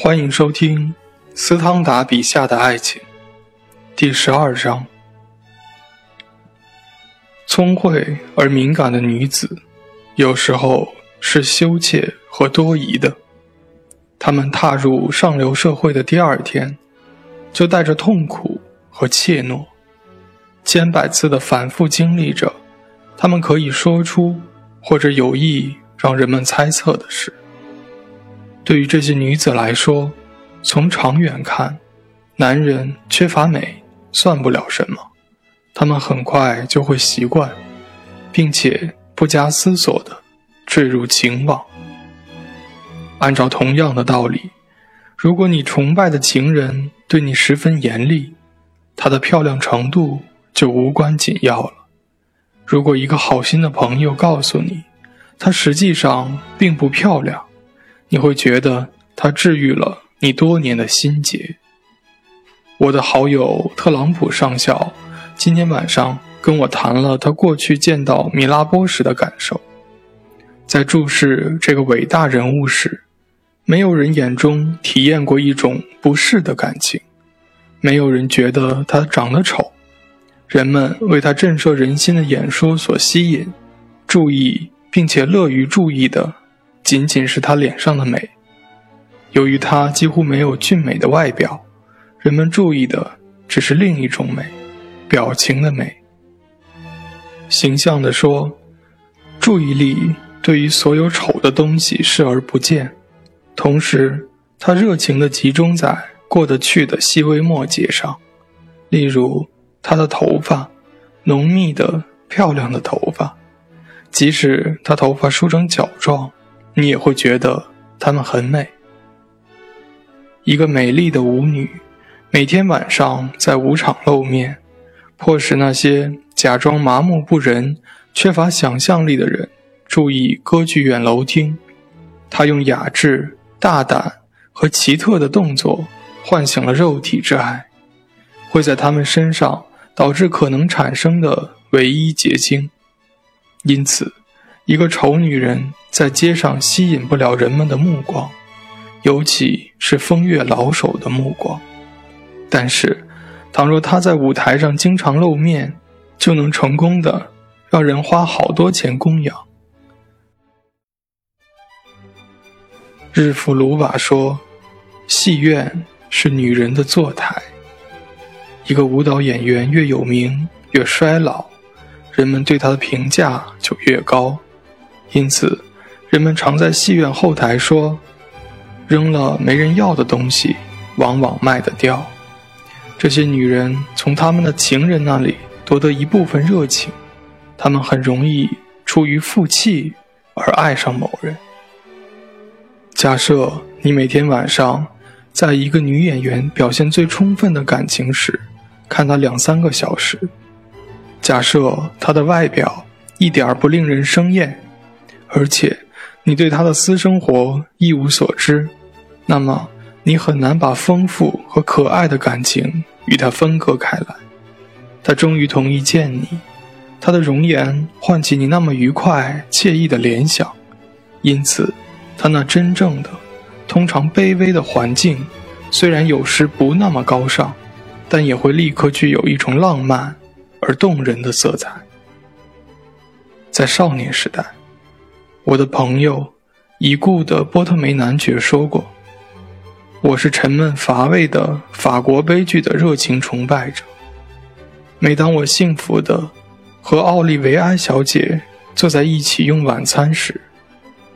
欢迎收听斯汤达笔下的爱情，第十二章。聪慧而敏感的女子，有时候是羞怯和多疑的。她们踏入上流社会的第二天，就带着痛苦和怯懦，千百次的反复经历着，她们可以说出或者有意让人们猜测的事。对于这些女子来说，从长远看，男人缺乏美算不了什么，他们很快就会习惯，并且不加思索地坠入情网。按照同样的道理，如果你崇拜的情人对你十分严厉，她的漂亮程度就无关紧要了。如果一个好心的朋友告诉你，她实际上并不漂亮，你会觉得他治愈了你多年的心结。我的好友特朗普上校今天晚上跟我谈了他过去见到米拉波时的感受。在注视这个伟大人物时，没有人眼中体验过一种不适的感情，没有人觉得他长得丑。人们为他震慑人心的演说所吸引，注意并且乐于注意的。仅仅是他脸上的美，由于他几乎没有俊美的外表，人们注意的只是另一种美，表情的美。形象地说，注意力对于所有丑的东西视而不见，同时，他热情地集中在过得去的细微末节上，例如他的头发，浓密的、漂亮的头发，即使他头发梳成角状。你也会觉得她们很美。一个美丽的舞女，每天晚上在舞场露面，迫使那些假装麻木不仁、缺乏想象力的人注意歌剧院楼厅。她用雅致、大胆和奇特的动作唤醒了肉体之爱，会在他们身上导致可能产生的唯一结晶。因此。一个丑女人在街上吸引不了人们的目光，尤其是风月老手的目光。但是，倘若她在舞台上经常露面，就能成功的让人花好多钱供养。日弗鲁瓦说：“戏院是女人的坐台。一个舞蹈演员越有名越衰老，人们对他的评价就越高。”因此，人们常在戏院后台说：“扔了没人要的东西，往往卖得掉。”这些女人从他们的情人那里夺得一部分热情，她们很容易出于负气而爱上某人。假设你每天晚上在一个女演员表现最充分的感情时看她两三个小时，假设她的外表一点不令人生厌。而且，你对他的私生活一无所知，那么你很难把丰富和可爱的感情与他分割开来。他终于同意见你，他的容颜唤起你那么愉快惬意的联想，因此，他那真正的、通常卑微的环境，虽然有时不那么高尚，但也会立刻具有一种浪漫而动人的色彩。在少年时代。我的朋友，已故的波特梅男爵说过：“我是沉闷乏味的法国悲剧的热情崇拜者。每当我幸福的和奥利维埃小姐坐在一起用晚餐时，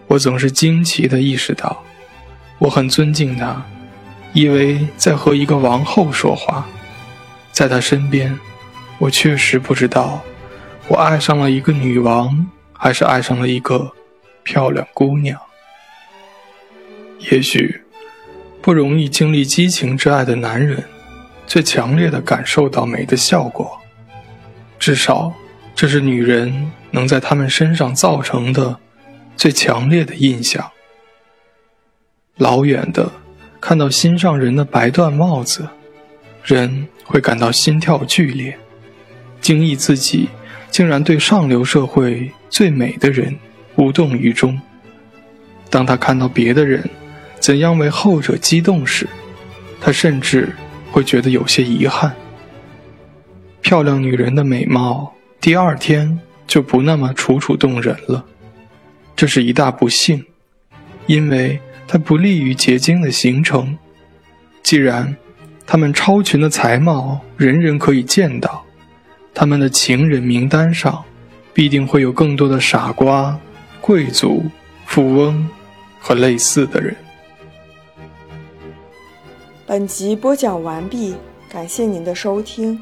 我总是惊奇地意识到，我很尊敬她，以为在和一个王后说话。在她身边，我确实不知道，我爱上了一个女王，还是爱上了一个。”漂亮姑娘，也许不容易经历激情之爱的男人，最强烈的感受到美的效果。至少，这是女人能在他们身上造成的最强烈的印象。老远的看到心上人的白缎帽子，人会感到心跳剧烈，惊异自己竟然对上流社会最美的人。无动于衷。当他看到别的人怎样为后者激动时，他甚至会觉得有些遗憾。漂亮女人的美貌，第二天就不那么楚楚动人了，这是一大不幸，因为它不利于结晶的形成。既然他们超群的才貌人人可以见到，他们的情人名单上必定会有更多的傻瓜、贵族、富翁和类似的人。本集播讲完毕，感谢您的收听。